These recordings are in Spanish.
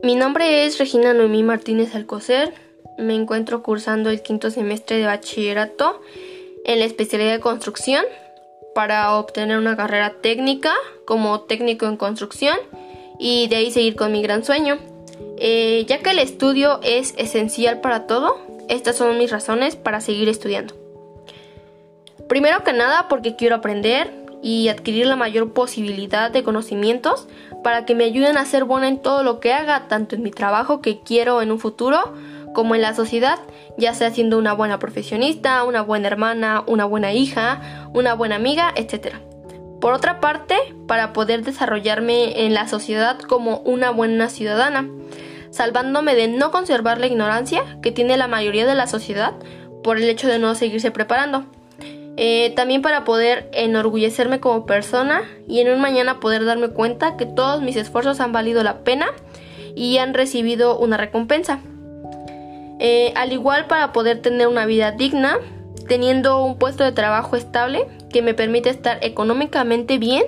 Mi nombre es Regina Noemí Martínez Alcocer. Me encuentro cursando el quinto semestre de bachillerato en la especialidad de construcción para obtener una carrera técnica como técnico en construcción y de ahí seguir con mi gran sueño. Eh, ya que el estudio es esencial para todo, estas son mis razones para seguir estudiando. Primero que nada porque quiero aprender y adquirir la mayor posibilidad de conocimientos para que me ayuden a ser buena en todo lo que haga, tanto en mi trabajo que quiero en un futuro como en la sociedad, ya sea siendo una buena profesionista, una buena hermana, una buena hija, una buena amiga, etc. Por otra parte, para poder desarrollarme en la sociedad como una buena ciudadana, salvándome de no conservar la ignorancia que tiene la mayoría de la sociedad por el hecho de no seguirse preparando. Eh, también para poder enorgullecerme como persona y en un mañana poder darme cuenta que todos mis esfuerzos han valido la pena y han recibido una recompensa. Eh, al igual para poder tener una vida digna, teniendo un puesto de trabajo estable que me permite estar económicamente bien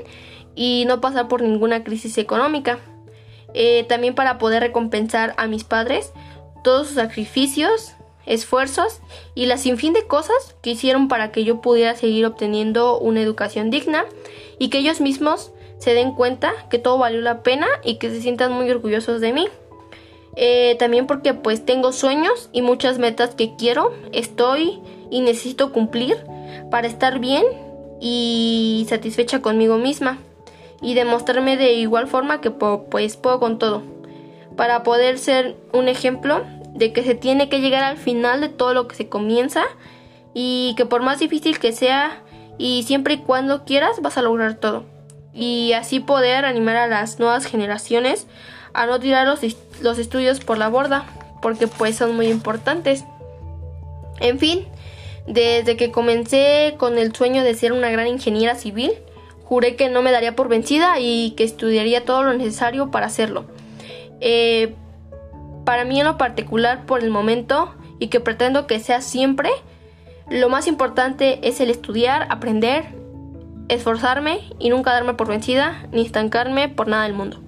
y no pasar por ninguna crisis económica. Eh, también para poder recompensar a mis padres todos sus sacrificios, esfuerzos y la sinfín de cosas que hicieron para que yo pudiera seguir obteniendo una educación digna y que ellos mismos se den cuenta que todo valió la pena y que se sientan muy orgullosos de mí. Eh, también porque pues tengo sueños y muchas metas que quiero, estoy y necesito cumplir para estar bien y satisfecha conmigo misma y demostrarme de igual forma que pues puedo con todo para poder ser un ejemplo de que se tiene que llegar al final de todo lo que se comienza y que por más difícil que sea y siempre y cuando quieras vas a lograr todo. Y así poder animar a las nuevas generaciones a no tirar los, los estudios por la borda porque pues son muy importantes. En fin desde que comencé con el sueño de ser una gran ingeniera civil juré que no me daría por vencida y que estudiaría todo lo necesario para hacerlo. Eh, para mí en lo particular por el momento y que pretendo que sea siempre, lo más importante es el estudiar, aprender, esforzarme y nunca darme por vencida ni estancarme por nada del mundo.